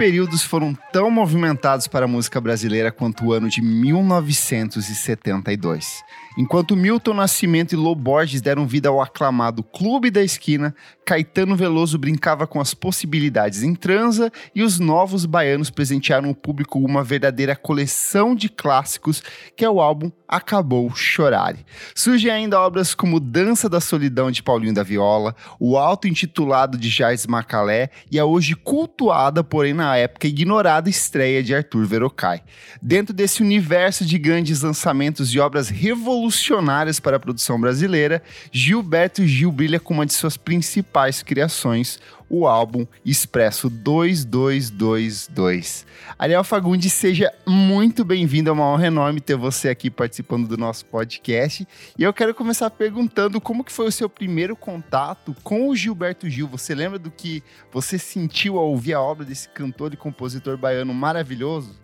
períodos foram tão movimentados para a música brasileira quanto o ano de 1972. Enquanto Milton Nascimento e Lô Borges deram vida ao aclamado Clube da Esquina, Caetano Veloso brincava com as possibilidades em transa e os novos baianos presentearam o público uma verdadeira coleção de clássicos que é o álbum Acabou Chorare. Surgem ainda obras como Dança da Solidão de Paulinho da Viola, o auto-intitulado de Jais Macalé e a hoje cultuada, porém na época ignorada estreia de Arthur Verocai. Dentro desse universo de grandes lançamentos e obras revolucionárias para a produção brasileira, Gilberto Gil brilha com uma de suas principais criações, o álbum Expresso 2222. Ariel Fagundes, seja muito bem-vindo. É uma honra enorme ter você aqui participando do nosso podcast. E eu quero começar perguntando como que foi o seu primeiro contato com o Gilberto Gil. Você lembra do que você sentiu ao ouvir a obra desse cantor e compositor baiano maravilhoso?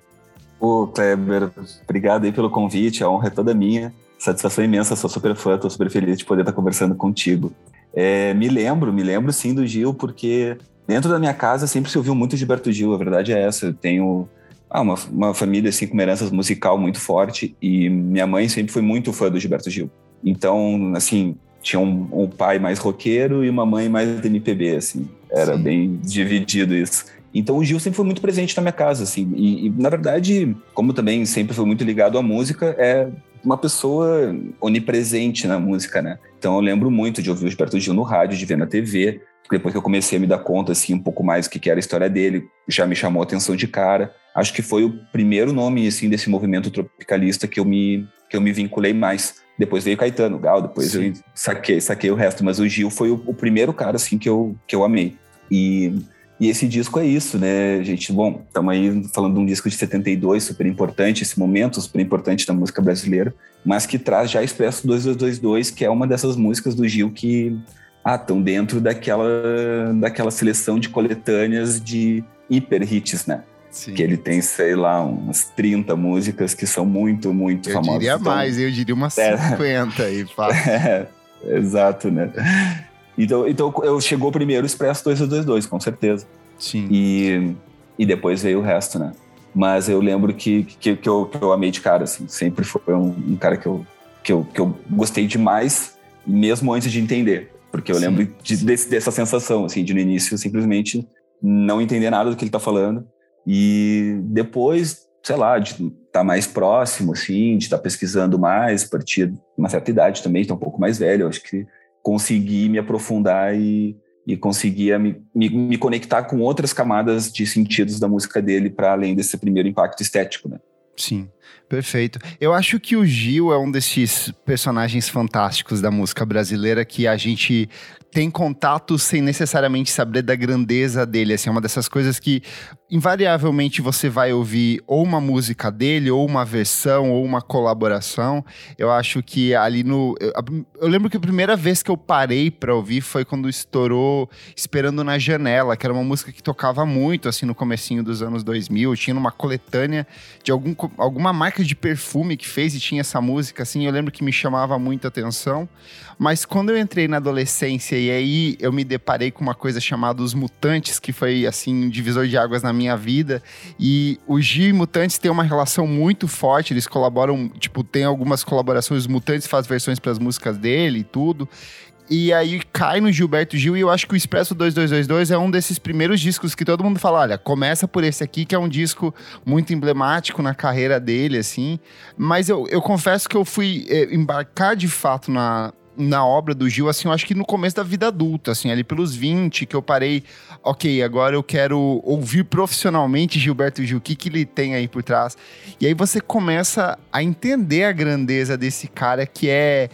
Ô, Kleber, obrigado aí pelo convite. A honra é toda minha. Satisfação imensa, sou super fã, tô super feliz de poder estar conversando contigo. É, me lembro, me lembro sim do Gil, porque dentro da minha casa sempre se ouviu muito Gilberto Gil, a verdade é essa. Eu tenho ah, uma, uma família assim, com uma herança musical muito forte e minha mãe sempre foi muito fã do Gilberto Gil. Então, assim, tinha um, um pai mais roqueiro e uma mãe mais MPB, assim. Era sim. bem dividido isso. Então o Gil sempre foi muito presente na minha casa, assim. E, e, na verdade, como também sempre foi muito ligado à música, é uma pessoa onipresente na música, né? Então eu lembro muito de ouvir o Gilberto Gil no rádio, de ver na TV. Depois que eu comecei a me dar conta, assim, um pouco mais do que era a história dele, já me chamou a atenção de cara. Acho que foi o primeiro nome, assim, desse movimento tropicalista que eu me, que eu me vinculei mais. Depois veio Caetano, Gal, depois Sim. eu saquei, saquei o resto. Mas o Gil foi o, o primeiro cara, assim, que eu, que eu amei. E e esse disco é isso, né, gente? Bom, estamos aí falando de um disco de 72, super importante, esse momento super importante da música brasileira, mas que traz já Expresso 2222, que é uma dessas músicas do Gil que ah, estão dentro daquela, daquela seleção de coletâneas de hiper hits, né? Sim. Que ele tem, sei lá, umas 30 músicas que são muito, muito eu famosas. Eu diria então, mais, eu diria umas 50 é, aí, fácil. É, exato, né? Então, então eu chegou primeiro o Expresso 2222, com certeza. Sim. E, e depois veio o resto, né? Mas eu lembro que, que, que, eu, que eu amei de cara, assim. Sempre foi um, um cara que eu, que, eu, que eu gostei demais, mesmo antes de entender. Porque eu Sim. lembro de, desse, dessa sensação, assim, de no início simplesmente não entender nada do que ele tá falando. E depois, sei lá, de estar tá mais próximo, assim, de estar tá pesquisando mais, a partir de uma certa idade também, tá um pouco mais velho, eu acho que consegui me aprofundar e, e conseguia me, me, me, conectar com outras camadas de sentidos da música dele para além desse primeiro impacto estético, né? Sim, perfeito. Eu acho que o Gil é um desses personagens fantásticos da música brasileira que a gente tem contato sem necessariamente saber da grandeza dele. Assim, é uma dessas coisas que invariavelmente você vai ouvir ou uma música dele, ou uma versão, ou uma colaboração. Eu acho que ali no. Eu, lembro que a primeira vez que eu parei para ouvir foi quando estourou Esperando na Janela, que era uma música que tocava muito assim no comecinho dos anos 2000. Eu tinha uma coletânea de algum, alguma marca de perfume que fez e tinha essa música, assim. Eu lembro que me chamava muita atenção. Mas quando eu entrei na adolescência e aí eu me deparei com uma coisa chamada Os Mutantes, que foi assim um divisor de águas na minha vida. E o Gil e Mutantes têm uma relação muito forte, eles colaboram, tipo, tem algumas colaborações, os Mutantes faz versões para as músicas dele e tudo. E aí cai no Gilberto Gil e eu acho que o Expresso 2222 é um desses primeiros discos que todo mundo fala, olha, começa por esse aqui, que é um disco muito emblemático na carreira dele, assim. Mas eu, eu confesso que eu fui é, embarcar de fato na, na obra do Gil, assim, eu acho que no começo da vida adulta, assim, ali pelos 20, que eu parei, ok, agora eu quero ouvir profissionalmente Gilberto Gil, o que, que ele tem aí por trás. E aí você começa a entender a grandeza desse cara que é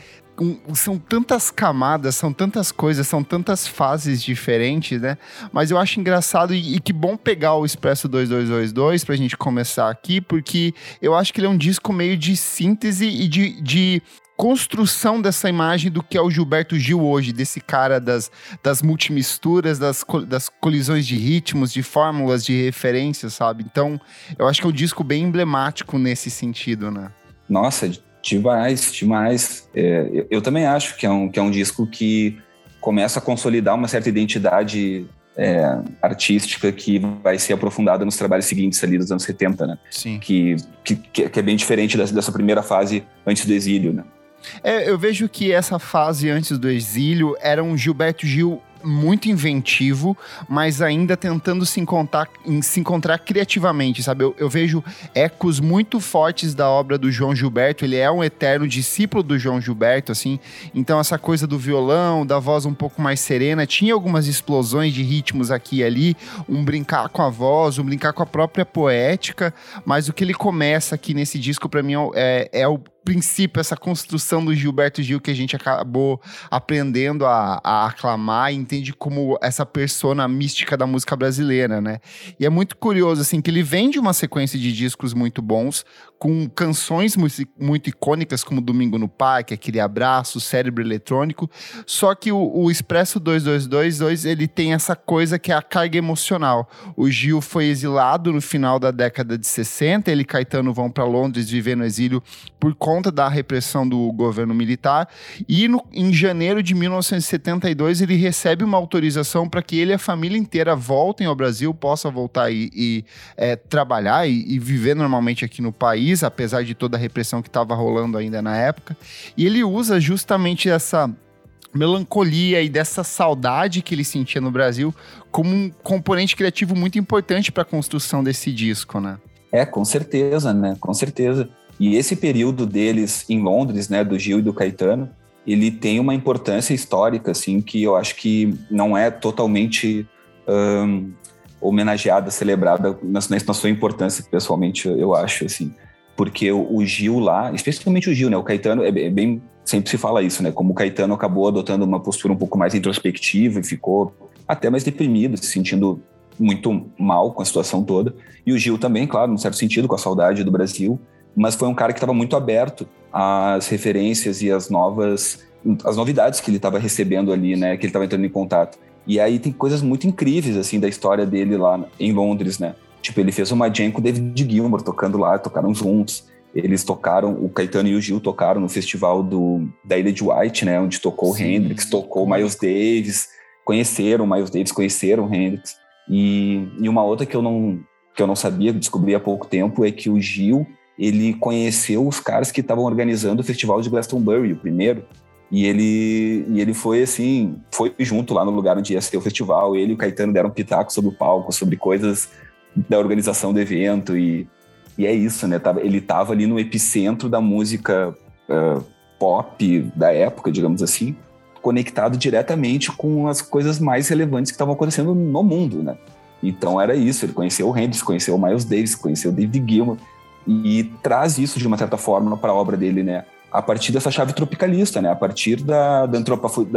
são tantas camadas, são tantas coisas, são tantas fases diferentes, né? Mas eu acho engraçado e, e, que bom pegar o Expresso 2222 pra gente começar aqui, porque eu acho que ele é um disco meio de síntese e de, de construção dessa imagem do que é o Gilberto Gil hoje, desse cara das, das multimisturas, das, das colisões de ritmos, de fórmulas, de referências, sabe? Então, eu acho que é um disco bem emblemático nesse sentido, né? Nossa, demais, demais. É, eu, eu, também acho que é, um, que é um disco que começa a consolidar uma certa identidade é, artística que vai ser aprofundada nos trabalhos seguintes ali dos anos 70, né? Sim. Que, que, que é bem diferente dessa, dessa primeira fase antes do exílio, né? É, eu vejo que essa fase antes do exílio era um Gilberto Gil muito inventivo, mas ainda tentando se encontrar, se encontrar criativamente, sabe? Eu, eu, vejo ecos muito fortes da obra do João Gilberto, ele é um eterno discípulo do João Gilberto, assim, então essa coisa do violão, da voz um pouco mais serena, tinha algumas explosões de ritmos aqui e ali, um brincar com a voz, um brincar com a própria poética, mas o que ele começa aqui nesse disco, para mim, é, é o princípio, essa construção do Gilberto Gil que a gente acabou aprendendo a, a aclamar, entende como essa persona mística da música brasileira, né? E é muito curioso, assim, que ele vem de uma sequência de discos muito bons, com canções muito icônicas, como Domingo no Parque, aquele abraço, Cérebro Eletrônico, só que o, o Expresso 2222, ele tem essa coisa que é a carga emocional. O Gil foi exilado no final da década de 60, ele e Caetano vão para Londres viver no exílio por conta da repressão do governo militar, e no, em janeiro de 1972 ele recebe uma autorização para que ele e a família inteira voltem ao Brasil, possa voltar e, e é, trabalhar e, e viver normalmente aqui no país, apesar de toda a repressão que estava rolando ainda na época. E ele usa justamente essa melancolia e dessa saudade que ele sentia no Brasil como um componente criativo muito importante para a construção desse disco, né? É, com certeza, né? Com certeza. E esse período deles em Londres, né, do Gil e do Caetano, ele tem uma importância histórica, assim, que eu acho que não é totalmente um, homenageada, celebrada na, na sua importância, pessoalmente, eu acho, assim porque o, o Gil lá, especialmente o Gil, né? O Caetano, é, é, bem. Sempre se fala isso, né? Como o Caetano acabou adotando uma postura um pouco mais introspectiva e ficou até mais deprimido, se sentindo muito mal com a situação toda. E o Gil também, claro, num certo sentido, com a saudade do Brasil, mas foi um cara que estava muito aberto às referências e às novas, as novidades que ele estava recebendo ali, né? Que ele estava entrando em contato. E aí tem coisas muito incríveis, assim, da história dele lá em Londres, né? Tipo, ele fez uma jam com o David Gilmour tocando lá, tocaram juntos. Eles tocaram, o Caetano e o Gil tocaram no festival do, da Ilha de White, né? Onde tocou Sim. o Hendrix, tocou o Miles Davis. Conheceram o Miles Davis, conheceram o Hendrix. E, e uma outra que eu não que eu não sabia, descobri há pouco tempo, é que o Gil, ele conheceu os caras que estavam organizando o festival de Glastonbury, o primeiro. E ele, e ele foi assim, foi junto lá no lugar onde ia ser o festival. Ele e o Caetano deram pitaco sobre o palco, sobre coisas da organização do evento e, e é isso, né? Ele estava ali no epicentro da música uh, pop da época, digamos assim, conectado diretamente com as coisas mais relevantes que estavam acontecendo no mundo, né? Então era isso, ele conheceu o Hendrix, conheceu o Miles Davis, conheceu o David Gilmour e traz isso de uma certa forma para a obra dele, né? A partir dessa chave tropicalista, né? A partir da, da,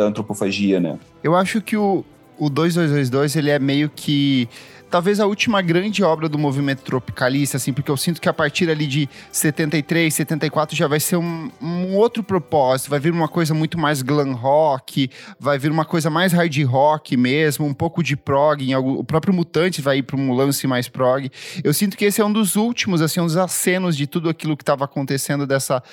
antropofagia, né? Eu acho que o, o 2222 ele é meio que talvez a última grande obra do movimento tropicalista, assim, porque eu sinto que a partir ali de 73, 74 já vai ser um, um outro propósito, vai vir uma coisa muito mais glam rock, vai vir uma coisa mais hard rock mesmo, um pouco de prog, algum, o próprio Mutante vai ir para um lance mais prog. Eu sinto que esse é um dos últimos, assim, dos acenos de tudo aquilo que estava acontecendo dessa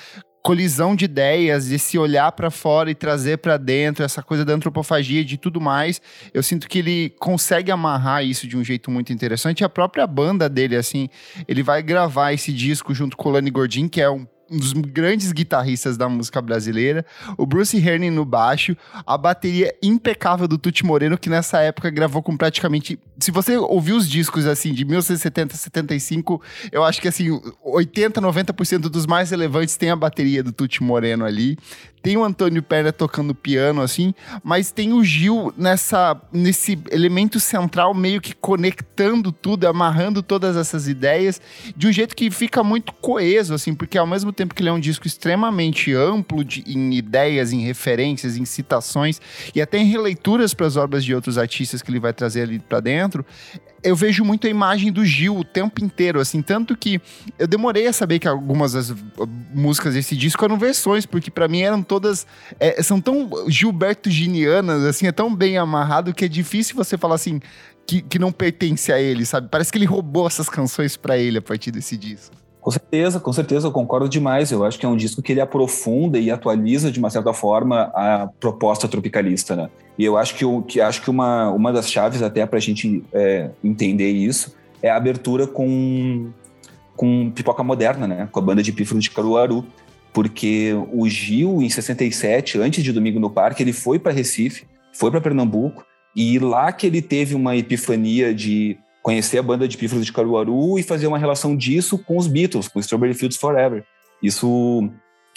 colisão de ideias, de se olhar para fora e trazer para dentro essa coisa da antropofagia de tudo mais. Eu sinto que ele consegue amarrar isso de um jeito muito interessante. A própria banda dele, assim, ele vai gravar esse disco junto com o Lani Gordin, que é um um dos grandes guitarristas da música brasileira, o Bruce Herning no baixo, a bateria impecável do Tuti Moreno, que nessa época gravou com praticamente. Se você ouvir os discos assim de 1970, 75, eu acho que assim, 80, 90% dos mais relevantes tem a bateria do Tuti Moreno ali tem o Antônio Perna tocando piano, assim, mas tem o Gil nessa, nesse elemento central, meio que conectando tudo, amarrando todas essas ideias, de um jeito que fica muito coeso, assim, porque ao mesmo tempo que ele é um disco extremamente amplo de, em ideias, em referências, em citações, e até em releituras para as obras de outros artistas que ele vai trazer ali para dentro, eu vejo muito a imagem do Gil o tempo inteiro, assim, tanto que eu demorei a saber que algumas das músicas desse disco eram versões, porque para mim eram todas, é, são tão Gilberto Ginianas, assim, é tão bem amarrado que é difícil você falar assim, que, que não pertence a ele, sabe? Parece que ele roubou essas canções para ele a partir desse disco. Com certeza, com certeza, eu concordo demais. Eu acho que é um disco que ele aprofunda e atualiza de uma certa forma a proposta tropicalista, né? E eu acho que, o, que acho que uma, uma das chaves até para a gente é, entender isso é a abertura com com Pipoca Moderna, né? Com a banda de Pífaro de Caruaru, porque o Gil em 67, antes de Domingo no Parque, ele foi para Recife, foi para Pernambuco e lá que ele teve uma epifania de conhecer a banda de pífaros de Caruaru e fazer uma relação disso com os Beatles, com Strawberry Fields Forever. Isso,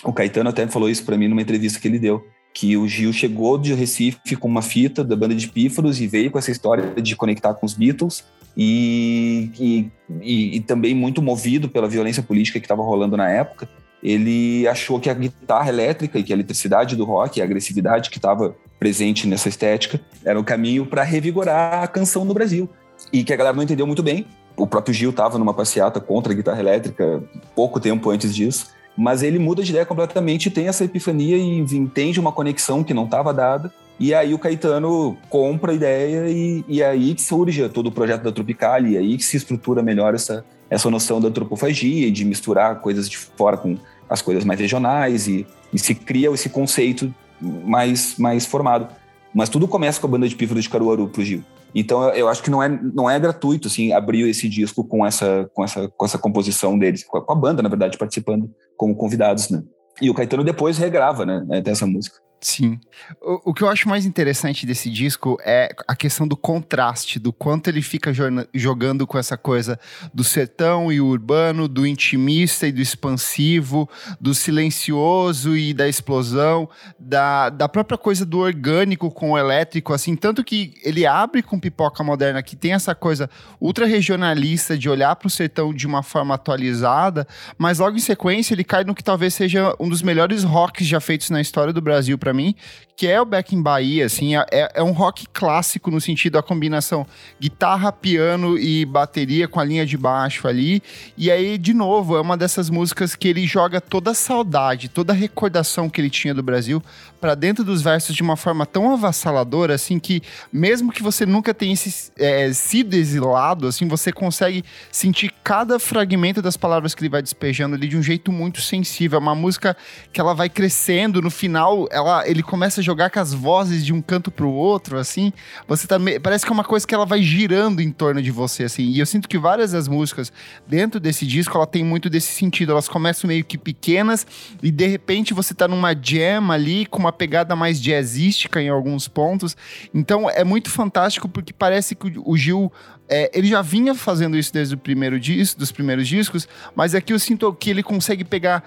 o Caetano até falou isso para mim numa entrevista que ele deu, que o Gil chegou de Recife com uma fita da banda de pífaros e veio com essa história de conectar com os Beatles e, e, e, e também muito movido pela violência política que estava rolando na época, ele achou que a guitarra elétrica e que a eletricidade do rock, a agressividade que estava presente nessa estética, era o caminho para revigorar a canção no Brasil e que a galera não entendeu muito bem. O próprio Gil estava numa passeata contra a guitarra elétrica pouco tempo antes disso, mas ele muda de ideia completamente, tem essa epifania e entende uma conexão que não estava dada. E aí o Caetano compra a ideia e, e aí que surge todo o projeto da Tropical e aí que se estrutura melhor essa, essa noção da antropofagia de misturar coisas de fora com as coisas mais regionais e, e se cria esse conceito mais, mais formado. Mas tudo começa com a banda de pífaro de Caruaru pro Gil. Então eu acho que não é, não é gratuito assim abrir esse disco com essa com essa com essa composição deles, com a, banda na verdade participando como convidados, né? E o Caetano depois regrava, né, dessa música. Sim. O, o, que eu acho mais interessante desse disco é a questão do contraste, do quanto ele fica jogando com essa coisa do sertão e urbano, do intimista e do expansivo, do silencioso e da explosão, da, da própria coisa do orgânico com o elétrico, assim, tanto que ele abre com pipoca moderna, que tem essa coisa ultra regionalista de olhar para o sertão de uma forma atualizada, mas logo em sequência ele cai no que talvez seja um dos melhores rocks já feitos na história do Brasil para mim, que é o Back in Bahia, assim, é, é, é um rock clássico no sentido da combinação guitarra, piano e bateria com a linha de baixo ali. E aí, de novo, é uma dessas músicas que ele joga toda a saudade, toda a recordação que ele tinha do Brasil para dentro dos versos de uma forma tão avassaladora, assim, que mesmo que você nunca tenha é, sido exilado, assim, você consegue sentir cada fragmento das palavras que ele vai despejando ali de um jeito muito sensível. É uma música que ela vai crescendo, no final ela, ele começa a jogar com as vozes de um canto pro outro, assim, você tá, parece que é uma coisa que ela vai girando em torno de você, assim, e eu sinto que várias das músicas dentro desse disco, ela tem muito desse sentido, elas começam meio que pequenas e de repente você tá numa jam ali com uma pegada mais jazzística em alguns pontos. Então é muito fantástico porque parece que o Gil é, ele já vinha fazendo isso desde o primeiro disco, dos primeiros discos, mas aqui eu sinto que ele consegue pegar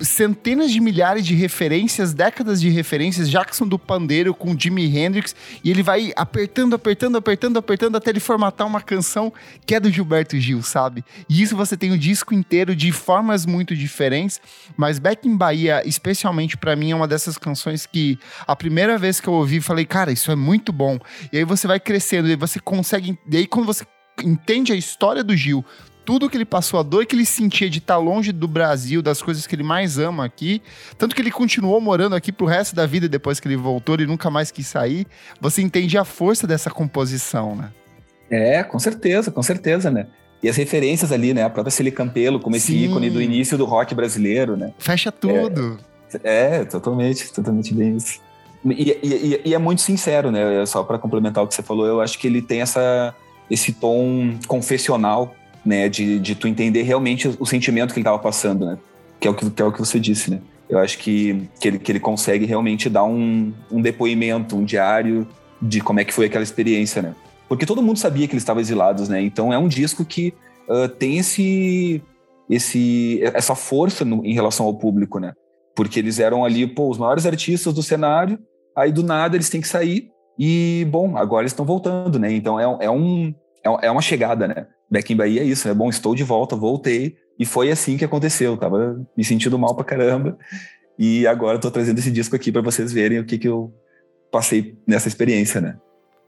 centenas de milhares de referências, décadas de referências, Jackson do Pandeiro com Jimi Hendrix, e ele vai apertando, apertando, apertando, apertando até ele formatar uma canção que é do Gilberto Gil, sabe? E isso você tem o disco inteiro de formas muito diferentes, mas Back in Bahia, especialmente para mim, é uma dessas canções que a primeira vez que eu ouvi, falei, cara, isso é muito bom. E aí você vai crescendo, e você consegue, e aí quando você entende a história do Gil, tudo que ele passou, a dor que ele sentia de estar longe do Brasil, das coisas que ele mais ama aqui, tanto que ele continuou morando aqui pro resto da vida depois que ele voltou, ele nunca mais quis sair. Você entende a força dessa composição, né? É, com certeza, com certeza, né? E as referências ali, né? A própria Celi Campelo, como esse Sim. ícone do início do rock brasileiro, né? Fecha tudo. É, é totalmente, totalmente bem isso. E, e, e, é muito sincero, né? Só para complementar o que você falou, eu acho que ele tem essa, esse tom confessional né? De, de tu entender realmente o sentimento que ele estava passando, né? Que é, o que, que é o que você disse, né? Eu acho que, que, ele, que ele consegue realmente dar um, um depoimento, um diário de como é que foi aquela experiência, né? Porque todo mundo sabia que eles estavam exilados, né? Então é um disco que uh, tem esse, esse, essa força no, em relação ao público, né? Porque eles eram ali, pô, os maiores artistas do cenário, aí do nada eles têm que sair e, bom, agora eles estão voltando, né? Então é, é, um, é, é uma chegada, né? Back in Bahia é isso, é bom, estou de volta, voltei. E foi assim que aconteceu. Tava me sentindo mal pra caramba. E agora estou trazendo esse disco aqui para vocês verem o que, que eu passei nessa experiência, né?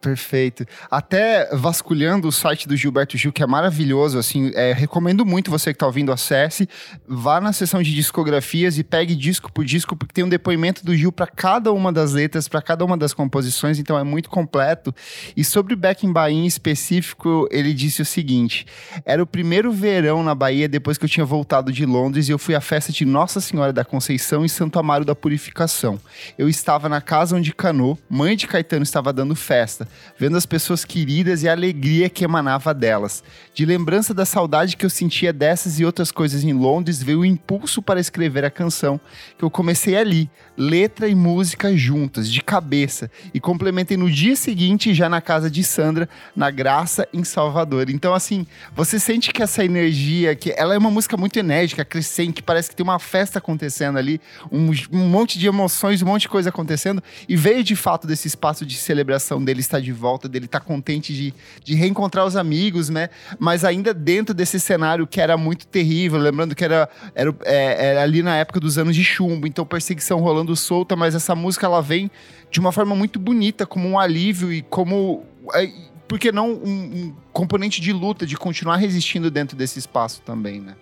Perfeito. Até vasculhando o site do Gilberto Gil, que é maravilhoso, assim, é, recomendo muito você que está ouvindo, acesse, vá na seção de discografias e pegue disco por disco, porque tem um depoimento do Gil para cada uma das letras, para cada uma das composições, então é muito completo. E sobre Back in Bahia em específico, ele disse o seguinte: era o primeiro verão na Bahia depois que eu tinha voltado de Londres e eu fui à festa de Nossa Senhora da Conceição em Santo Amaro da Purificação. Eu estava na casa onde Canô, mãe de Caetano, estava dando festa vendo as pessoas queridas e a alegria que emanava delas. De lembrança da saudade que eu sentia dessas e outras coisas em Londres, veio o impulso para escrever a canção, que eu comecei ali, letra e música juntas, de cabeça, e complementei no dia seguinte, já na casa de Sandra, na Graça, em Salvador. Então, assim, você sente que essa energia, que ela é uma música muito enérgica, crescente, parece que tem uma festa acontecendo ali, um, um monte de emoções, um monte de coisa acontecendo, e veio de fato desse espaço de celebração dele estar de volta, dele estar contente de, de reencontrar os amigos, né? Mas ainda dentro desse cenário que era muito terrível, lembrando que era, era, é, era ali na época dos anos de chumbo, então perseguição rolando solta, mas essa música ela vem de uma forma muito bonita, como um alívio e como. É, por que não um, um componente de luta, de continuar resistindo dentro desse espaço também, né?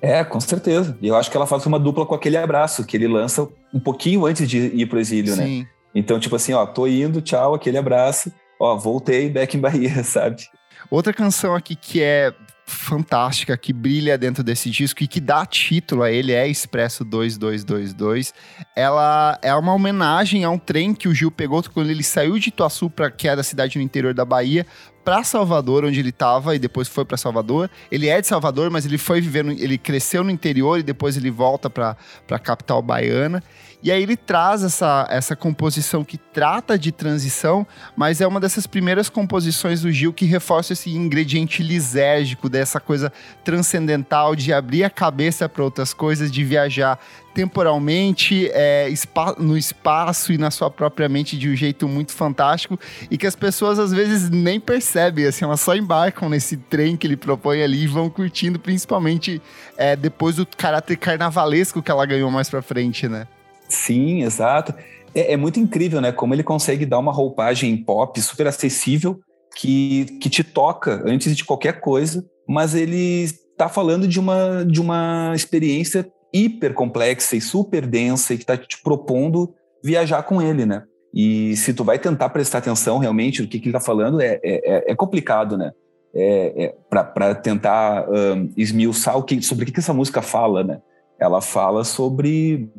É, com certeza. E eu acho que ela faz uma dupla com aquele abraço que ele lança um pouquinho antes de ir pro exílio, né? Sim. né? Então, tipo assim, ó, tô indo, tchau, aquele abraço, ó, voltei, back em Bahia, sabe? Outra canção aqui que é fantástica que brilha dentro desse disco e que dá título a ele é Expresso 2222. Ela é uma homenagem a um trem que o Gil pegou quando ele saiu de Ituaçu, para que era a cidade no interior da Bahia, para Salvador, onde ele estava, e depois foi para Salvador. Ele é de Salvador, mas ele foi vivendo, ele cresceu no interior e depois ele volta para a capital baiana. E aí ele traz essa, essa composição que trata de transição, mas é uma dessas primeiras composições do Gil que reforça esse ingrediente lisérgico, dessa coisa transcendental de abrir a cabeça para outras coisas, de viajar temporalmente, é, no espaço e na sua própria mente de um jeito muito fantástico e que as pessoas às vezes nem percebem, assim, elas só embarcam nesse trem que ele propõe ali e vão curtindo, principalmente é, depois do caráter carnavalesco que ela ganhou mais pra frente, né? Sim, exato. É, é, muito incrível, né? Como ele consegue dar uma roupagem pop super acessível que, que te toca antes de qualquer coisa, mas ele está falando de uma, de uma experiência hiper complexa e super densa e que está te propondo viajar com ele, né? E se tu vai tentar prestar atenção realmente no que, que ele está falando, é, é, é, complicado, né? É, é para tentar um, esmiuçar o que, sobre o que, que essa música fala, né? Ela fala sobre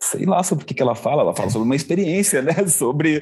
sei lá sobre o que, que ela fala, ela fala sobre uma experiência, né? Sobre,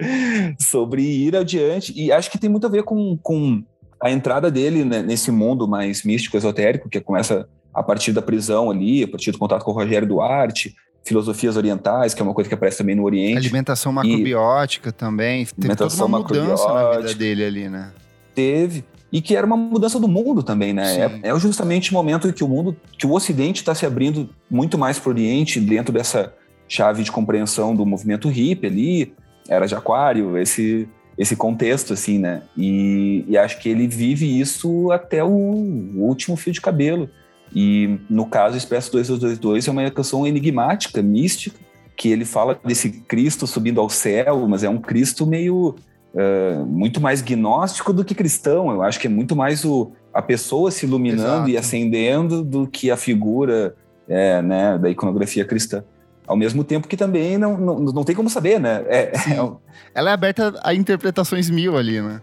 sobre ir adiante. E acho que tem muito a ver com, com a entrada dele né, nesse mundo mais místico, esotérico, que começa a partir da prisão ali, a partir do contato com o Rogério Duarte, filosofias orientais, que é uma coisa que aparece também no Oriente. Alimentação macrobiótica e... também. Teve alimentação toda uma mudança na vida dele ali, né? Teve. E que era uma mudança do mundo também, né? É, é, justamente o momento em que o mundo, que o Ocidente está se abrindo muito mais para o Oriente dentro dessa chave de compreensão do movimento hippie ali, era de aquário, esse, esse contexto, assim, né? E, e acho que ele vive isso até o, o, último fio de cabelo. E no caso, Expresso 2222 é uma canção enigmática, mística, que ele fala desse Cristo subindo ao céu, mas é um Cristo meio. Uh, muito mais gnóstico do que cristão. Eu acho que é muito mais o, a pessoa se iluminando Exato. e acendendo do que a figura é, né, da iconografia cristã. Ao mesmo tempo que também não, não, não tem como saber, né? É, é... Ela é aberta a interpretações mil ali, né?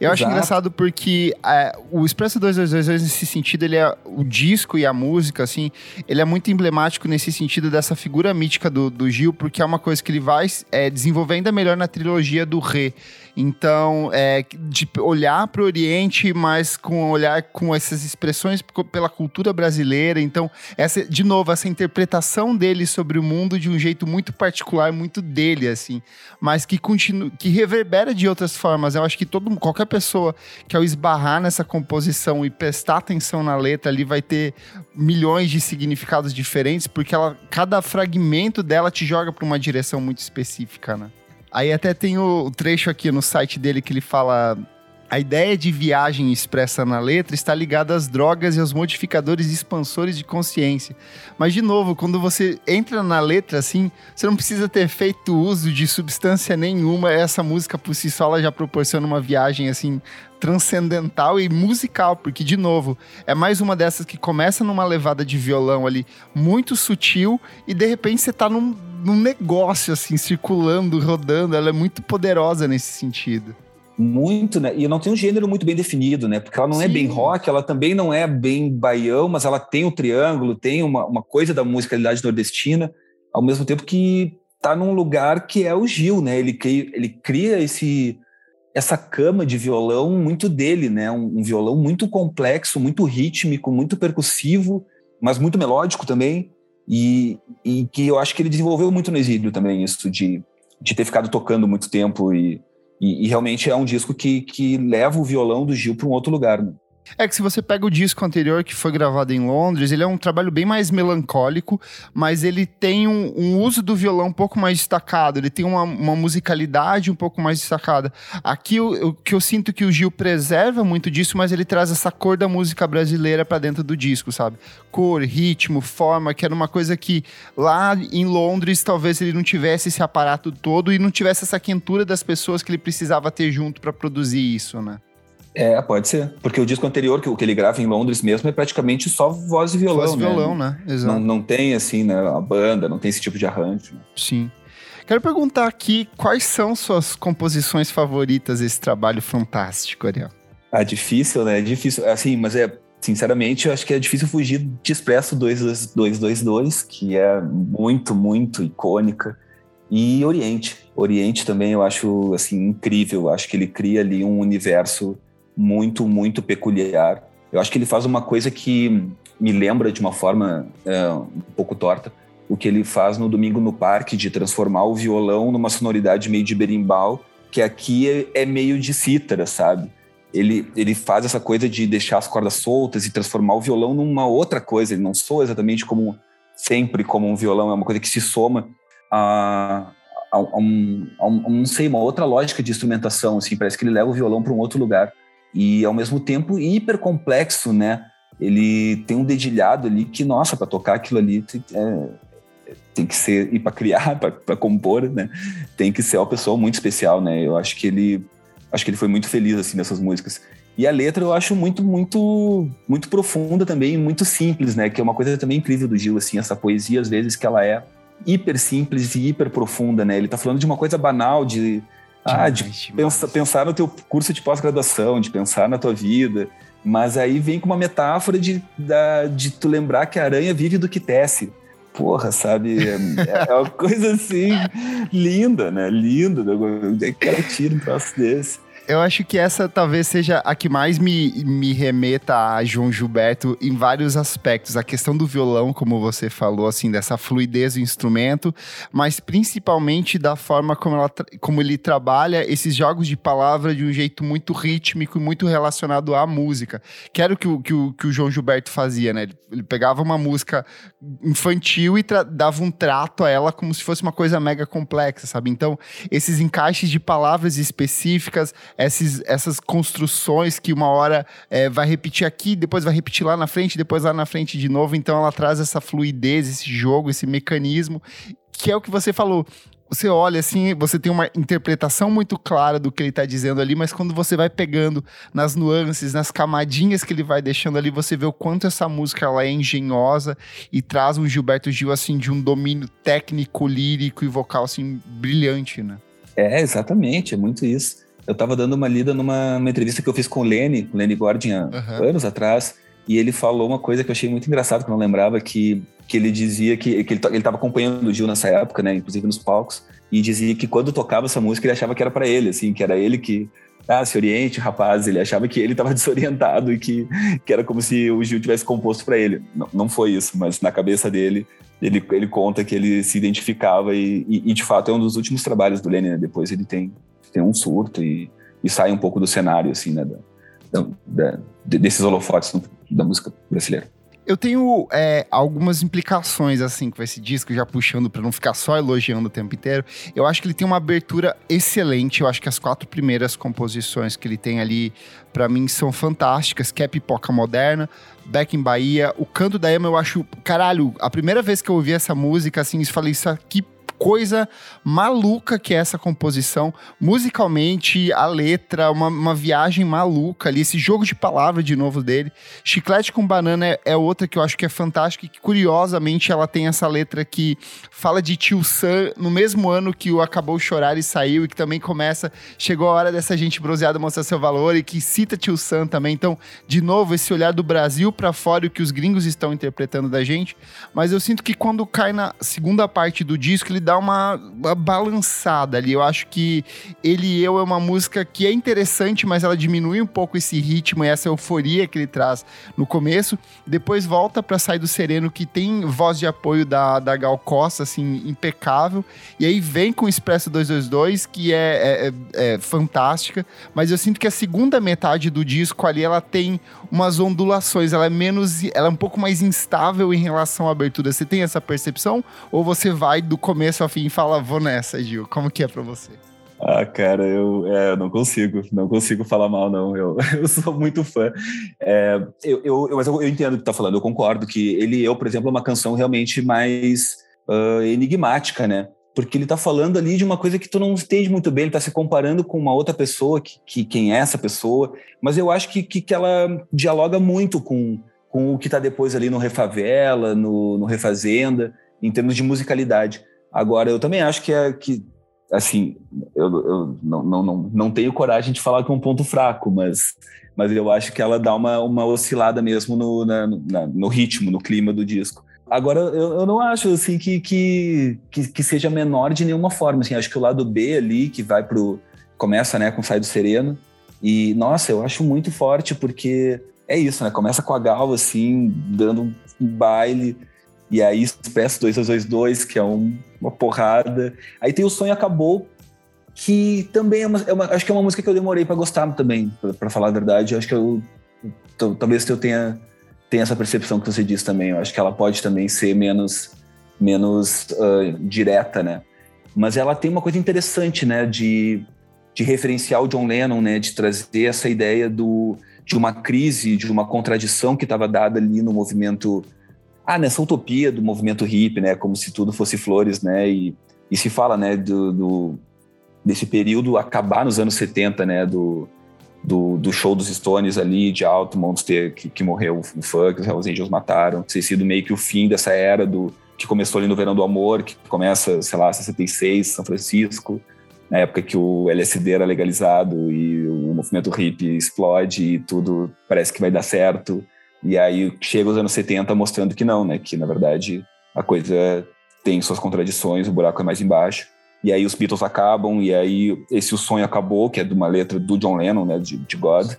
Eu Exato. acho engraçado porque é, o Expresso 2222, nesse sentido, ele é o disco e a música, assim, ele é muito emblemático nesse sentido dessa figura mítica do, do Gil, porque é uma coisa que ele vai é, desenvolver ainda melhor na trilogia do Rê. Então, é, de olhar para o Oriente, mas com olhar com essas expressões pela cultura brasileira. Então, essa, de novo, essa interpretação dele sobre o mundo de um jeito muito particular, muito dele, assim, mas que continua, que reverbera de outras formas. Eu acho que todo, qualquer pessoa que ao esbarrar nessa composição e prestar atenção na letra ali vai ter milhões de significados diferentes, porque ela, cada fragmento dela te joga para uma direção muito específica, né? Aí até tem o trecho aqui no site dele que ele fala A ideia de viagem expressa na letra está ligada às drogas e aos modificadores expansores de consciência. Mas, de novo, quando você entra na letra assim, você não precisa ter feito uso de substância nenhuma. Essa música por si só já proporciona uma viagem assim transcendental e musical, porque, de novo, é mais uma dessas que começa numa levada de violão ali muito sutil e de repente você tá num, num negócio assim, circulando, rodando. Ela é muito poderosa nesse sentido muito, né? E não tem um gênero muito bem definido, né? Porque ela não Sim. é bem rock, ela também não é bem baião, mas ela tem o triângulo, tem uma, uma coisa da musicalidade nordestina, ao mesmo tempo que tá num lugar que é o Gil, né? Ele cria, ele cria esse essa cama de violão muito dele, né? Um, um violão muito complexo, muito rítmico, muito percussivo, mas muito melódico também. E, e que eu acho que ele desenvolveu muito no exílio também, isso de, de ter ficado tocando muito tempo e e, e, realmente é um disco que, que leva o violão do Gil para um outro lugar. Né? É que se você pega o disco anterior que foi gravado em Londres, ele é um trabalho bem mais melancólico, mas ele tem um, um uso do violão um pouco mais destacado, ele tem uma, uma musicalidade um pouco mais destacada. Aqui o, que eu sinto que o Gil preserva muito disso, mas ele traz essa cor da música brasileira para dentro do disco, sabe? Cor, ritmo, forma, que era uma coisa que lá em Londres talvez ele não tivesse esse aparato todo e não tivesse essa quentura das pessoas que ele precisava ter junto para produzir isso, né? É, pode ser. Porque o disco anterior, que, que ele grava em Londres mesmo, é praticamente só voz e violão. Voz e né? violão, né? Exato. Não, não tem, assim, né, a banda, não tem esse tipo de arranjo. Né? Sim. Quero perguntar aqui quais são suas composições favoritas desse trabalho fantástico, Ariel? Ah, difícil, né? É difícil. Assim, mas é, sinceramente, eu acho que é difícil fugir de Expresso 222, que é muito, muito icônica. E Oriente. Oriente também eu acho, assim, incrível. Acho que ele cria ali um universo muito, muito peculiar. Eu acho que ele faz uma coisa que me lembra de uma forma é, um pouco torta o que ele faz no Domingo no Parque, de transformar o violão numa sonoridade meio de berimbau, que aqui é, é meio de cítara, sabe? Ele, ele faz essa coisa de deixar as cordas soltas e transformar o violão numa outra coisa. Ele não soa exatamente como sempre como um violão, é uma coisa que se soma a, a, a, um, a um, não sei, uma outra lógica de instrumentação. Assim, parece que ele leva o violão para um outro lugar e ao mesmo tempo hiper complexo, né? Ele tem um dedilhado ali que, nossa, para tocar aquilo ali é, tem que ser e para criar, para compor, né? Tem que ser uma pessoa muito especial, né? Eu acho que ele acho que ele foi muito feliz assim nessas músicas. E a letra eu acho muito muito muito profunda também, muito simples, né? Que é uma coisa também incrível do Gil assim, essa poesia às vezes que ela é hiper simples e hiper profunda, né? Ele tá falando de uma coisa banal de ah, de pensa, pensar no teu curso de pós-graduação, de pensar na tua vida. Mas aí vem com uma metáfora de, da, de tu lembrar que a aranha vive do que tece. Porra, sabe? É, é uma coisa assim, linda, né? Linda. Né? Cara, tira um troço desse eu acho que essa talvez seja a que mais me, me remeta a João Gilberto em vários aspectos. A questão do violão, como você falou, assim, dessa fluidez do instrumento, mas principalmente da forma como, ela, como ele trabalha esses jogos de palavra de um jeito muito rítmico e muito relacionado à música. Que era o que o, que o, que o João Gilberto fazia, né? Ele, ele pegava uma música infantil e dava um trato a ela como se fosse uma coisa mega complexa, sabe? Então, esses encaixes de palavras específicas esses, essas construções que uma hora é, vai repetir aqui, depois vai repetir lá na frente, depois lá na frente de novo. Então ela traz essa fluidez, esse jogo, esse mecanismo, que é o que você falou você olha assim, você tem uma interpretação muito clara do que ele está dizendo ali, mas quando você vai pegando nas nuances, nas camadinhas que ele vai deixando ali, você vê o quanto essa música ela é engenhosa e traz um Gilberto Gil assim de um domínio técnico, lírico e vocal assim brilhante, né? É, exatamente, é muito isso. Eu estava dando uma lida numa entrevista que eu fiz com o Lenny, o Lenny Gordon, uhum. anos atrás, e ele falou uma coisa que eu achei muito engraçado, que eu não lembrava, que, que ele dizia que, que ele estava acompanhando o Gil nessa época, né, inclusive nos palcos, e dizia que quando tocava essa música ele achava que era para ele, assim, que era ele que ah, se oriente, rapaz. Ele achava que ele estava desorientado e que, que era como se o Gil tivesse composto para ele. Não, não foi isso, mas na cabeça dele, ele, ele conta que ele se identificava e, e, e de fato é um dos últimos trabalhos do Lenny. Né? Depois ele tem tem um surto e, e sai um pouco do cenário, assim, né? Da, da, desses holofotes da música brasileira. Eu tenho é, algumas implicações, assim, com esse disco, já puxando para não ficar só elogiando o tempo inteiro. Eu acho que ele tem uma abertura excelente. Eu acho que as quatro primeiras composições que ele tem ali, para mim, são fantásticas. Que é Pipoca Moderna, Back in Bahia. O Canto da Ema, eu acho... Caralho, a primeira vez que eu ouvi essa música, assim, eu falei, isso aqui coisa maluca que é essa composição. Musicalmente, a letra, uma, uma viagem maluca ali, esse jogo de palavra de novo dele. Chiclete com Banana é, é outra que eu acho que é fantástica e que, curiosamente, ela tem essa letra que fala de Tio Sam no mesmo ano que o Acabou Chorar e saiu e que também começa, chegou a hora dessa gente bronzeada mostrar seu valor e que cita Tio Sam também. Então, de novo, esse olhar do Brasil para fora e o que os gringos estão interpretando da gente. Mas eu sinto que quando cai na segunda parte do disco, ele dá uma, uma, balançada ali. Eu acho que Ele e Eu é uma música que é interessante, mas ela diminui um pouco esse ritmo e essa euforia que ele traz no começo. Depois volta para Sair do Sereno, que tem voz de apoio da, da Gal Costa, assim, impecável. E aí vem com Expresso 222, que é, é, é, é fantástica. Mas eu sinto que a segunda metade do disco ali, ela tem umas ondulações. Ela é menos... Ela é um pouco mais instável em relação à abertura. Você tem essa percepção? Ou você vai do começo começo ao fim fala, vou nessa, Gil. Como que é pra você? Ah, cara, eu, é, eu não consigo, não consigo falar mal, não. Eu, eu sou muito fã. É, eu, eu, mas eu, eu entendo o que tá falando, eu concordo que ele eu, por exemplo, é uma canção realmente mais uh, enigmática, né? Porque ele tá falando ali de uma coisa que tu não entende muito bem, ele tá se comparando com uma outra pessoa, que, que quem é essa pessoa, mas eu acho que, que, que ela dialoga muito com, com o que tá depois ali no Refavela, no, no Refazenda, em termos de musicalidade. Agora, eu também acho que é que, assim, eu, eu não, não, não, não tenho coragem de falar que é um ponto fraco, mas, mas eu acho que ela dá uma, uma oscilada mesmo no, na, na, no ritmo, no clima do disco. Agora, eu, eu não acho assim que, que, que, que, seja menor de nenhuma forma. Assim, acho que o lado B ali, que vai pro. começa né, com Sai do Sereno. E, nossa, eu acho muito forte, porque é isso, né? Começa com a Gal, assim, dando um baile. E aí Expresso 2222, que é um, uma porrada. Aí tem o Sonho Acabou, que também é uma, é uma, acho que é uma música que eu demorei para gostar também, para falar a verdade. Eu acho que eu talvez eu tenha tenha essa percepção que você disse também. Eu acho que ela pode também ser menos menos uh, direta, né? Mas ela tem uma coisa interessante, né, de, de referenciar o John Lennon, né, de trazer essa ideia do de uma crise, de uma contradição que estava dada ali no movimento ah, nessa utopia do movimento hippie, né, como se tudo fosse flores, né, e, e se fala, né, do, do, desse período acabar nos anos 70, né, do, do, do show dos Stones ali, de Altamont, ter, que, que morreu o funk, os Hells Angels mataram, ter sido meio que o fim dessa era do que começou ali no Verão do Amor, que começa, sei lá, 66, São Francisco, na época que o LSD era legalizado e o movimento hippie explode e tudo parece que vai dar certo. E aí chega os anos 70 mostrando que não, né? Que na verdade a coisa tem suas contradições, o buraco é mais embaixo. E aí os Beatles acabam, e aí esse O Sonho Acabou, que é de uma letra do John Lennon, né? De, de God,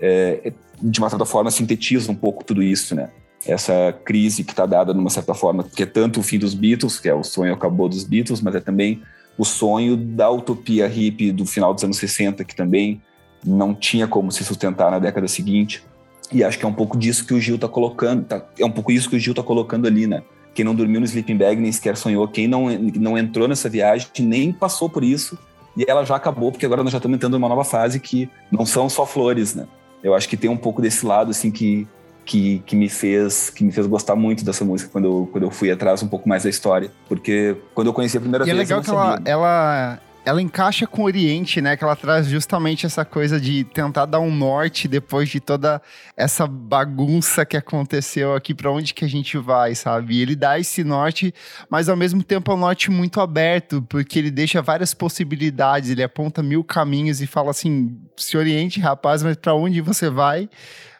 é, de uma certa forma sintetiza um pouco tudo isso, né? Essa crise que está dada, de uma certa forma, que é tanto o fim dos Beatles, que é o sonho acabou dos Beatles, mas é também o sonho da utopia hippie do final dos anos 60, que também não tinha como se sustentar na década seguinte. E acho que é um pouco disso que o Gil tá colocando, tá, é um pouco isso que o Gil tá colocando ali, né? Quem não dormiu no sleeping bag nem sequer sonhou, quem não, não entrou nessa viagem nem passou por isso, e ela já acabou, porque agora nós já estamos entrando numa nova fase que não são só flores, né? Eu acho que tem um pouco desse lado, assim, que, que, que, me fez que me fez gostar muito dessa música quando eu, quando eu fui atrás um pouco mais da história. Porque quando eu conheci a primeira e é vez. é legal que ela, ela, ela encaixa com o Oriente, né? Que ela traz justamente essa coisa de tentar dar um norte depois de toda essa bagunça que aconteceu aqui, para onde que a gente vai, sabe? E ele dá esse norte, mas ao mesmo tempo é um norte muito aberto, porque ele deixa várias possibilidades, ele aponta mil caminhos e fala assim: se oriente, rapaz, mas para onde você vai?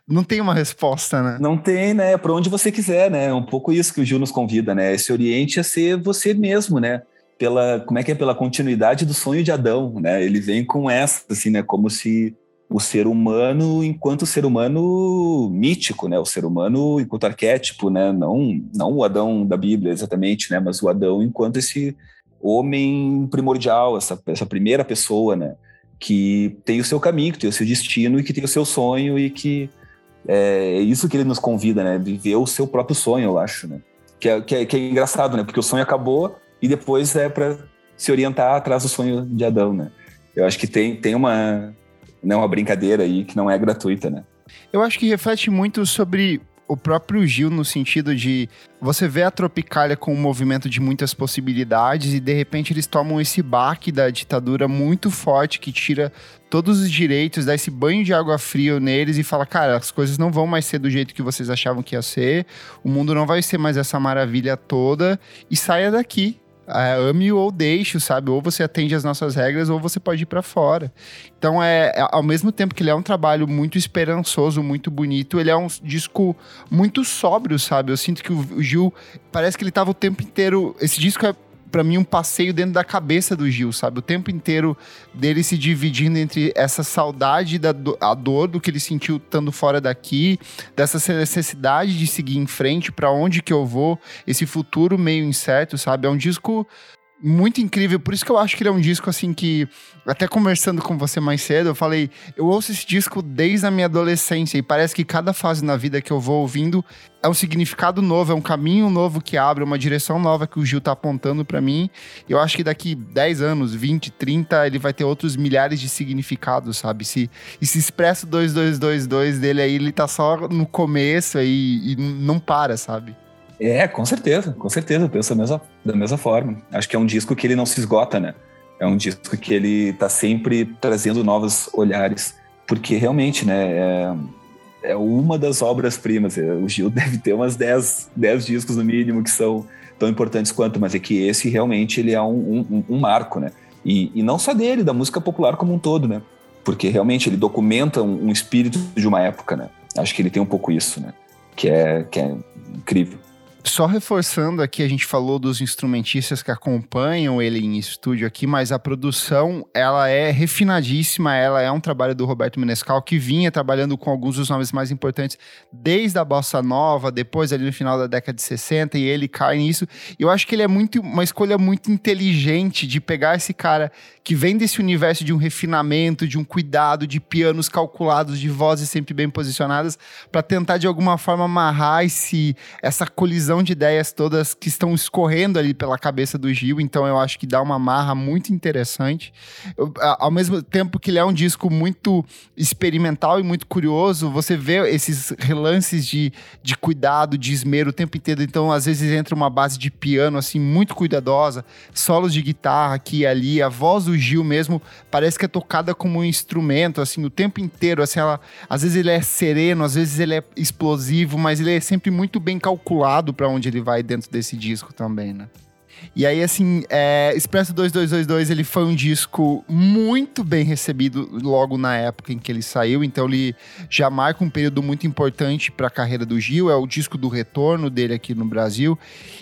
não tem uma resposta, né? Não tem, né? Para onde você quiser, né? É um pouco isso que o Gil nos convida, né? Esse oriente a ser você mesmo, né? Pela como é que é pela continuidade do sonho de Adão, né? Ele vem com essa assim, né? Como se o ser humano enquanto ser humano mítico, né? O ser humano enquanto arquétipo, né? Não não o Adão da Bíblia exatamente, né? Mas o Adão enquanto esse homem primordial, essa essa primeira pessoa, né? Que tem o seu caminho, que tem o seu destino e que tem o seu sonho e que é, é isso que ele nos convida, né? Viver o seu próprio sonho, eu acho, né? Que é, que é, que é engraçado, né? Porque o sonho acabou e depois é para se orientar atrás do sonho de Adão, né? Eu acho que tem, tem uma, né, uma brincadeira aí que não é gratuita, né? Eu acho que reflete muito sobre o próprio Gil no sentido de você vê a Tropicália com um movimento de muitas possibilidades e de repente eles tomam esse baque da ditadura muito forte que tira todos os direitos, dá esse banho de água fria neles e fala, cara, as coisas não vão mais ser do jeito que vocês achavam que ia ser, o mundo não vai ser mais essa maravilha toda e saia daqui é, ame ou deixe, sabe? Ou você atende às nossas regras, ou você pode ir para fora. Então, é, é, ao mesmo tempo que ele é um trabalho muito esperançoso, muito bonito, ele é um disco muito sóbrio, sabe? Eu sinto que o, o Gil parece que ele tava o tempo inteiro. Esse disco é para mim um passeio dentro da cabeça do Gil, sabe? O tempo inteiro dele se dividindo entre essa saudade da do, a dor do que ele sentiu estando fora daqui, dessa necessidade de seguir em frente, para onde que eu vou, esse futuro meio incerto, sabe? É um disco muito incrível. Por isso que eu acho que ele é um disco assim que, até conversando com você mais cedo, eu falei, eu ouço esse disco desde a minha adolescência e parece que cada fase na vida que eu vou ouvindo é um significado novo, é um caminho novo que abre, uma direção nova que o Gil tá apontando para mim. Eu acho que daqui 10 anos, 20, 30, ele vai ter outros milhares de significados, sabe? Se, e se expressa 2222 dele aí, ele tá só no começo aí e não para, sabe? É, com certeza, com certeza, eu penso da mesma, da mesma forma. Acho que é um disco que ele não se esgota, né? É um disco que ele tá sempre trazendo novos olhares, porque realmente, né, é, é uma das obras-primas. É, o Gil deve ter umas 10, 10 discos no mínimo que são tão importantes quanto, mas é que esse realmente ele é um, um, um marco, né? E, e, não só dele, da música popular como um todo, né? Porque realmente ele documenta um, um espírito de uma época, né? Acho que ele tem um pouco isso, né? Que é, que é incrível. Só reforçando aqui, a gente falou dos instrumentistas que acompanham ele em estúdio aqui, mas a produção, ela é refinadíssima, ela é um trabalho do Roberto Menescal, que vinha trabalhando com alguns dos nomes mais importantes desde a Bossa Nova, depois ali no final da década de 60, e ele cai nisso. Eu acho que ele é muito uma escolha muito inteligente de pegar esse cara que vem desse universo de um refinamento, de um cuidado, de pianos calculados, de vozes sempre bem posicionadas, para tentar de alguma forma amarrar esse, essa colisão de ideias todas que estão escorrendo ali pela cabeça do Gil. Então eu acho que dá uma marra muito interessante. Eu, ao mesmo tempo que ele é um disco muito experimental e muito curioso, você vê esses relances de, de cuidado, de esmero o tempo inteiro. Então às vezes entra uma base de piano assim muito cuidadosa, solos de guitarra aqui e ali, a voz do Gil mesmo parece que é tocada como um instrumento, assim, o tempo inteiro, assim, ela, às vezes ele é sereno, às vezes ele é explosivo, mas ele é sempre muito bem calculado para onde ele vai dentro desse disco também, né? E aí, assim, é, Expresso 2222, ele foi um disco muito bem recebido logo na época em que ele saiu, então ele já marca um período muito importante para a carreira do Gil, é o disco do retorno dele aqui no Brasil,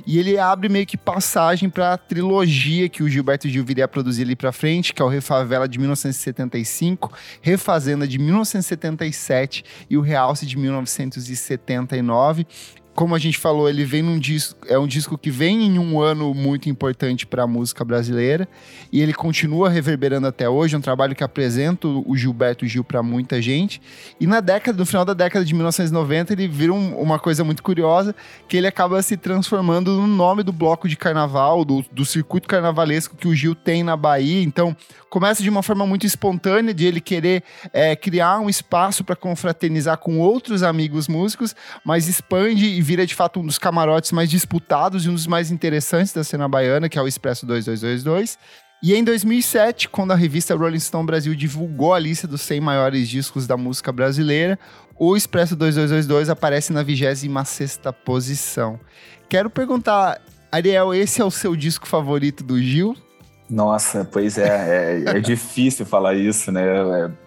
e ele abre meio que passagem para a trilogia que o Gilberto Gil viria a produzir ali para frente, que é o Refavela de 1975, Refazenda de 1977 e o Realce de 1979 como a gente falou, ele vem num disco, é um disco que vem em um ano muito importante para a música brasileira e ele continua reverberando até hoje, é um trabalho que apresenta o Gilberto Gil para muita gente. E na década, no final da década de 1990, ele vira um, uma coisa muito curiosa, que ele acaba se transformando no nome do bloco de carnaval, do, do circuito carnavalesco que o Gil tem na Bahia. Então, começa de uma forma muito espontânea de ele querer é, criar um espaço para confraternizar com outros amigos músicos, mas expande e vira de fato um dos camarotes mais disputados e um dos mais interessantes da cena baiana, que é o Expresso 2222. E em 2007, quando a revista Rolling Stone Brasil divulgou a lista dos 100 maiores discos da música brasileira, o Expresso 2222 aparece na 26 posição. Quero perguntar, Ariel, esse é o seu disco favorito do Gil? Nossa, pois é, é, é difícil falar isso, né?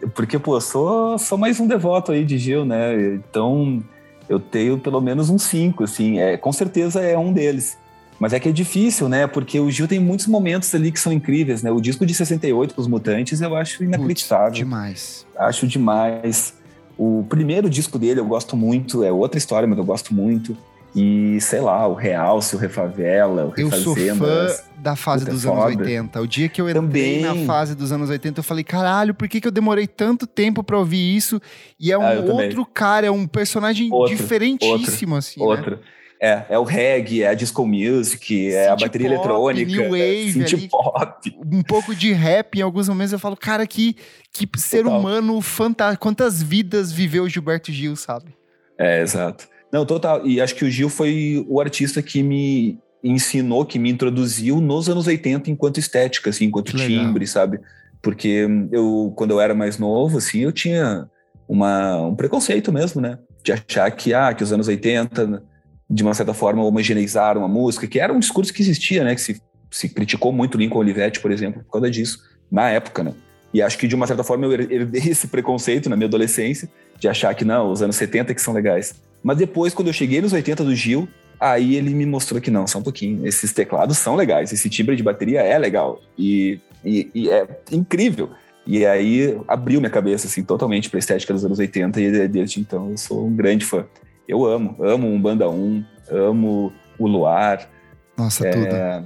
É, porque, pô, eu sou, sou mais um devoto aí de Gil, né? Então, eu tenho pelo menos uns cinco, assim, é, com certeza é um deles. Mas é que é difícil, né? Porque o Gil tem muitos momentos ali que são incríveis, né? O disco de 68 para os Mutantes eu acho inacreditável. Putz, demais. Acho demais. O primeiro disco dele eu gosto muito, é outra história, mas eu gosto muito. E, sei lá, o Realce, o Refavela, o Eu sou fã da fase Puta, é dos anos foda. 80. O dia que eu entrei Também. na fase dos anos 80, eu falei, caralho, por que, que eu demorei tanto tempo pra ouvir isso? E é um Ah, outro cara, é um personagem Outro, diferentíssimo, assim, né? Outro. É, é o reggae, é a disco music, é a bateria pop, eletrônica, new wave é ali. pop. Um pouco de rap em alguns momentos, eu falo, cara, que, que ser Total. humano fantástico. Quantas vidas viveu o Gilberto Gil, sabe? É, exato. Não, total. E acho que o Gil foi o artista que me ensinou, que me introduziu nos anos 80 enquanto estética, assim, enquanto Que legal. timbre, sabe? Porque eu, quando eu era mais novo, assim, eu tinha uma, um preconceito mesmo, né? De achar que, ah, que os anos 80, de uma certa forma, homogeneizaram a música, que era um discurso que existia, né? Que se, se criticou muito Lincoln Olivetti, por exemplo, por causa disso, na época, né? E acho que, de uma certa forma, eu her- herdei esse preconceito na minha adolescência, de achar que, não, os anos 70 que são legais. Mas depois, quando eu cheguei nos 80 do Gil, aí ele me mostrou que não, só um pouquinho. Esses teclados são legais, esse timbre de bateria é legal. E, e, e é incrível. E aí abriu minha cabeça, assim, totalmente pra estética dos anos 80 e desde então eu sou um grande fã. Eu amo, amo um Banda 1, amo o Luar, Nossa, tudo. é,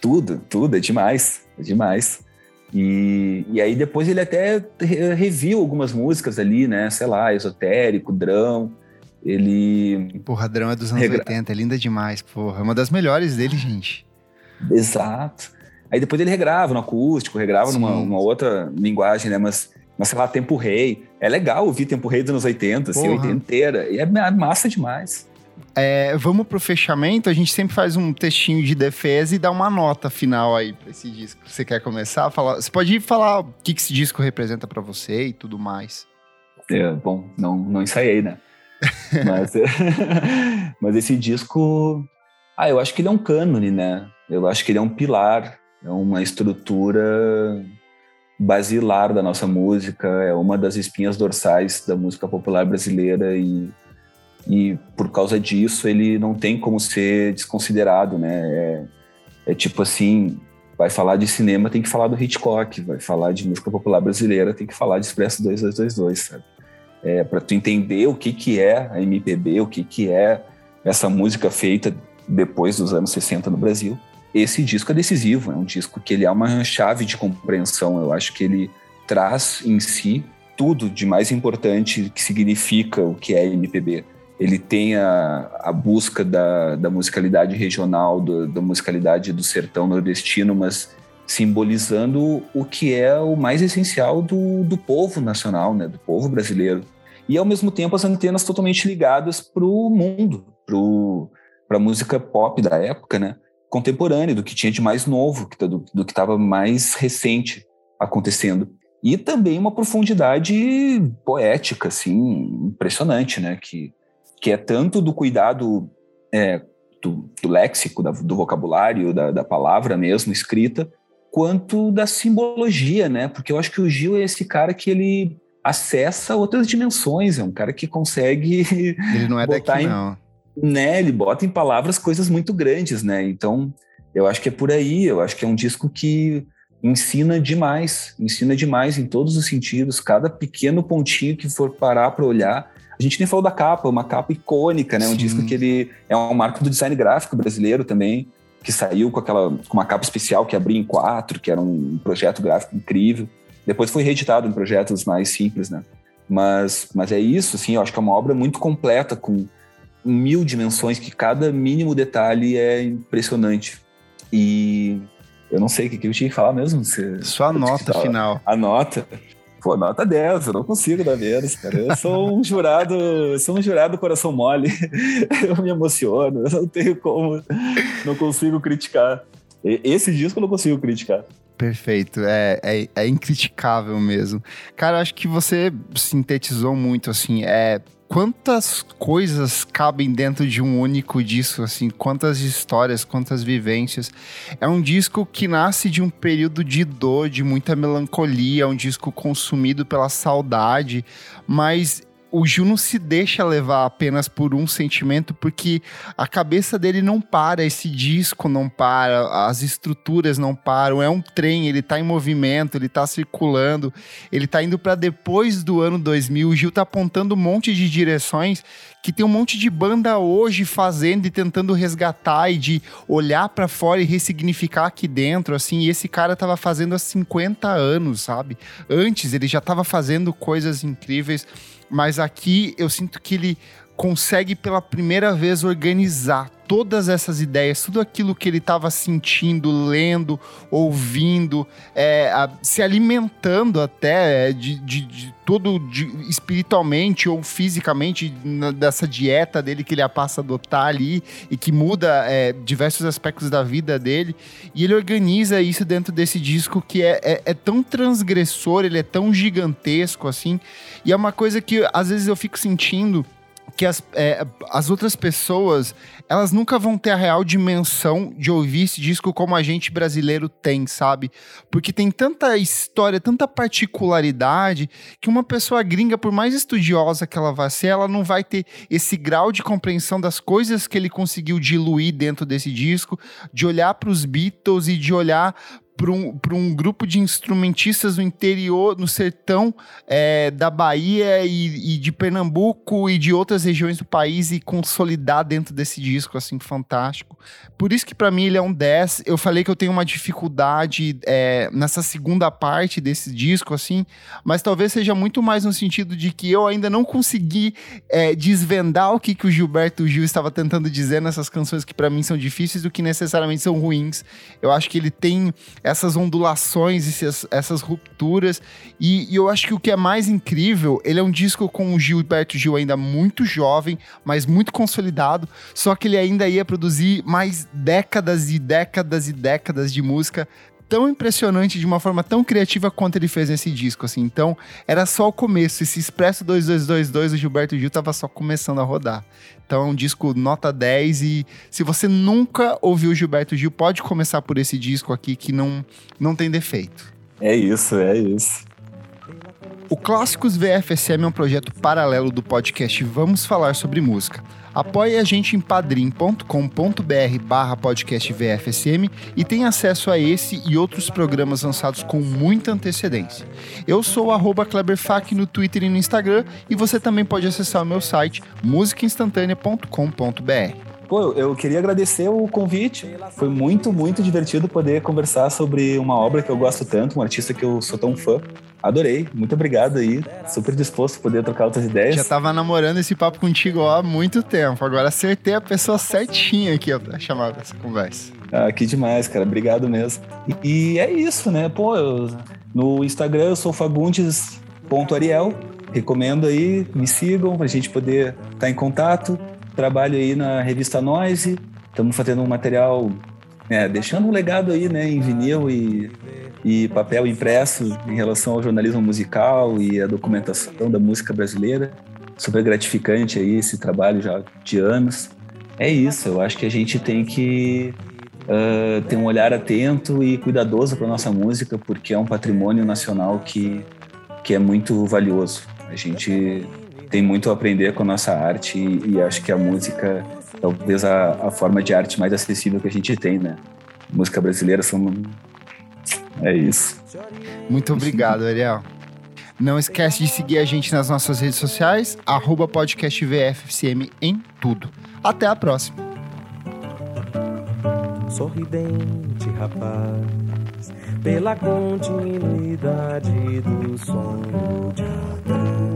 tudo, tudo, é demais, é demais. E, e aí depois ele até re- reviu algumas músicas ali, né? Sei lá, Esotérico, Drão. Ele. Porra, Drão é dos anos Regra- 80, é linda demais, porra. É uma das melhores dele, gente. Exato. Aí depois ele regrava no acústico, regrava Sim. numa, numa outra linguagem, né? Mas, mas sei lá, Tempo Rei. É legal ouvir Tempo Rei dos anos 80, assim, Porra. 80 inteira. E é ma- massa demais. É, vamos pro fechamento. A gente sempre faz um textinho de defesa e dá uma nota final aí pra esse disco. Você quer começar falar? Você pode falar o que, que esse disco representa pra você e tudo mais. É, bom, não, não ensaiei, né? Mas, mas esse disco. Ah, eu acho que ele é um cânone, né? Eu acho que ele é um pilar, é uma estrutura basilar da nossa música, é uma das espinhas dorsais da música popular brasileira e, e por causa disso ele não tem como ser desconsiderado, né? É, é tipo assim, vai falar de cinema tem que falar do Hitchcock, vai falar de música popular brasileira tem que falar de Expresso 2222, sabe? É, para tu entender o que que é a MPB, o que que é essa música feita depois dos anos 60 no Brasil, esse disco é decisivo, é um disco que ele é uma chave de compreensão, eu acho que ele traz em si tudo de mais importante que significa o que é MPB. Ele tem a, a busca da, da musicalidade regional, do, da musicalidade do sertão nordestino, mas simbolizando o que é o mais essencial do, do povo nacional, né, do povo brasileiro. E ao mesmo tempo as antenas totalmente ligadas para o mundo, para a música pop da época, né, contemporânea, do que tinha de mais novo, que- do, do que estava mais recente acontecendo. E também uma profundidade poética, assim, impressionante, né, que, que é tanto do cuidado é, do, do léxico, da- do vocabulário, da, da palavra mesmo escrita, quanto da simbologia, né? Porque eu acho que o Gil é esse cara que ele acessa outras dimensões, é um cara que consegue, Ele não é Botar daqui, em- não. né? Ele bota em palavras coisas muito grandes, né? Então, eu acho que é por aí, eu acho que é um disco que ensina demais, ensina demais em todos os sentidos, cada pequeno pontinho que for parar para olhar. A gente nem falou da capa, uma capa icônica, né? Um Sim. disco que ele é um marco do design gráfico brasileiro também, que saiu com aquela com uma capa especial que abria em quatro, que era um projeto gráfico incrível. Depois foi reeditado em projetos mais simples, né? Mas, mas é isso, assim, eu acho que é uma obra muito completa, com mil dimensões, que cada mínimo detalhe é impressionante. E eu não sei o que, que eu tinha que falar mesmo. Você, Sua nota final. a nota. Pô, nota 10, eu não consigo dar menos, cara. Eu sou um jurado, eu sou um jurado coração mole. Eu me emociono, eu não tenho como, não consigo criticar. Esse disco eu não consigo criticar. Perfeito, é, é, é incriticável mesmo. Cara, acho que você sintetizou muito, assim, é... Quantas coisas cabem dentro de um único disco, assim, quantas histórias, quantas vivências. É um disco que nasce de um período de dor, de muita melancolia, é um disco consumido pela saudade, mas o Gil não se deixa levar apenas por um sentimento, porque a cabeça dele não para, esse disco não para, as estruturas não param, é um trem, ele tá em movimento, ele tá circulando, ele tá indo para depois do ano 2000, o Gil tá apontando um monte de direções que tem um monte de banda hoje fazendo e tentando resgatar e de olhar para fora e ressignificar aqui dentro, assim, e esse cara tava fazendo há 50 anos, sabe? Antes ele já tava fazendo coisas incríveis, mas aqui eu sinto que ele consegue pela primeira vez organizar todas essas ideias, tudo aquilo que ele estava sentindo, lendo, ouvindo, é, a, se alimentando até é, de, de, de todo de, espiritualmente ou fisicamente na, dessa dieta dele que ele passa a adotar ali e que muda é, diversos aspectos da vida dele. E ele organiza isso dentro desse disco que é, é, é tão transgressor, ele é tão gigantesco assim. E é uma coisa que às vezes eu fico sentindo que as, é, as outras pessoas, elas nunca vão ter a real dimensão de ouvir esse disco como a gente brasileiro tem, sabe? Porque tem tanta história, tanta particularidade, que uma pessoa gringa, por mais estudiosa que ela vá ser, ela não vai ter esse grau de compreensão das coisas que ele conseguiu diluir dentro desse disco, de olhar para os Beatles e de olhar para um, um grupo de instrumentistas no interior, no sertão é, da Bahia e, e, de Pernambuco e de outras regiões do país e consolidar dentro desse disco, assim, fantástico. Por isso que para mim ele é um 10. Eu falei que eu tenho uma dificuldade é, nessa segunda parte desse disco, assim, mas talvez seja muito mais no sentido de que eu ainda não consegui é, desvendar o que, que o Gilberto Gil estava tentando dizer nessas canções que para mim são difíceis do que necessariamente são ruins. Eu acho que ele tem essas ondulações, essas, essas rupturas. E, e, eu acho que o que é mais incrível, ele é um disco com o Gilberto Gil ainda muito jovem, mas muito consolidado. Só que ele ainda ia produzir mais décadas e décadas e décadas de música tão impressionante de uma forma tão criativa quanto ele fez nesse disco, assim. Então, era só o começo. Esse Expresso 2222, o Gilberto Gil tava só começando a rodar. Então, é um disco nota 10 e se você nunca ouviu o Gilberto Gil, pode começar por esse disco aqui que não, não tem defeito. É isso, é isso. O Clássicos VFSM é um projeto paralelo do podcast Vamos Falar Sobre Música. Apoie a gente em padrim.com.br barra podcast VFSM e tem acesso a esse e outros programas lançados com muita antecedência. Eu sou o Kleberfac no Twitter e no Instagram e você também pode acessar o meu site musicainstantanea.com.br. Pô, eu queria agradecer o convite. Foi muito, muito divertido poder conversar sobre uma obra que eu gosto tanto, um artista que eu sou tão fã. Adorei, muito obrigado aí. Super disposto a poder trocar outras ideias. Já tava namorando esse papo contigo há muito tempo. Agora acertei a pessoa certinha aqui ó, pra chamar essa conversa. Ah, que demais, cara. Obrigado mesmo. E, e é isso, né? Pô, eu, no Instagram eu sou fagundes.ariel. Recomendo aí, me sigam pra gente poder estar tá em contato. Trabalho aí na revista Noise. Estamos fazendo um material, é, deixando um legado aí, né, em vinil e e papel impresso em relação ao jornalismo musical e a documentação da música brasileira. Super gratificante aí esse trabalho já de anos. É isso, eu acho que a gente tem que uh, ter um olhar atento e cuidadoso para nossa música, porque é um patrimônio nacional que, que é muito valioso. A gente tem muito a aprender com a nossa arte e, e acho que a música talvez a, a forma de arte mais acessível que a gente tem, né? Música brasileira são é isso. Muito obrigado, Ariel. Não esquece de seguir a gente nas nossas redes sociais, arroba podcastvfcm em tudo. Até a próxima. Sorridente rapaz, pela continuidade do sonho de Adão.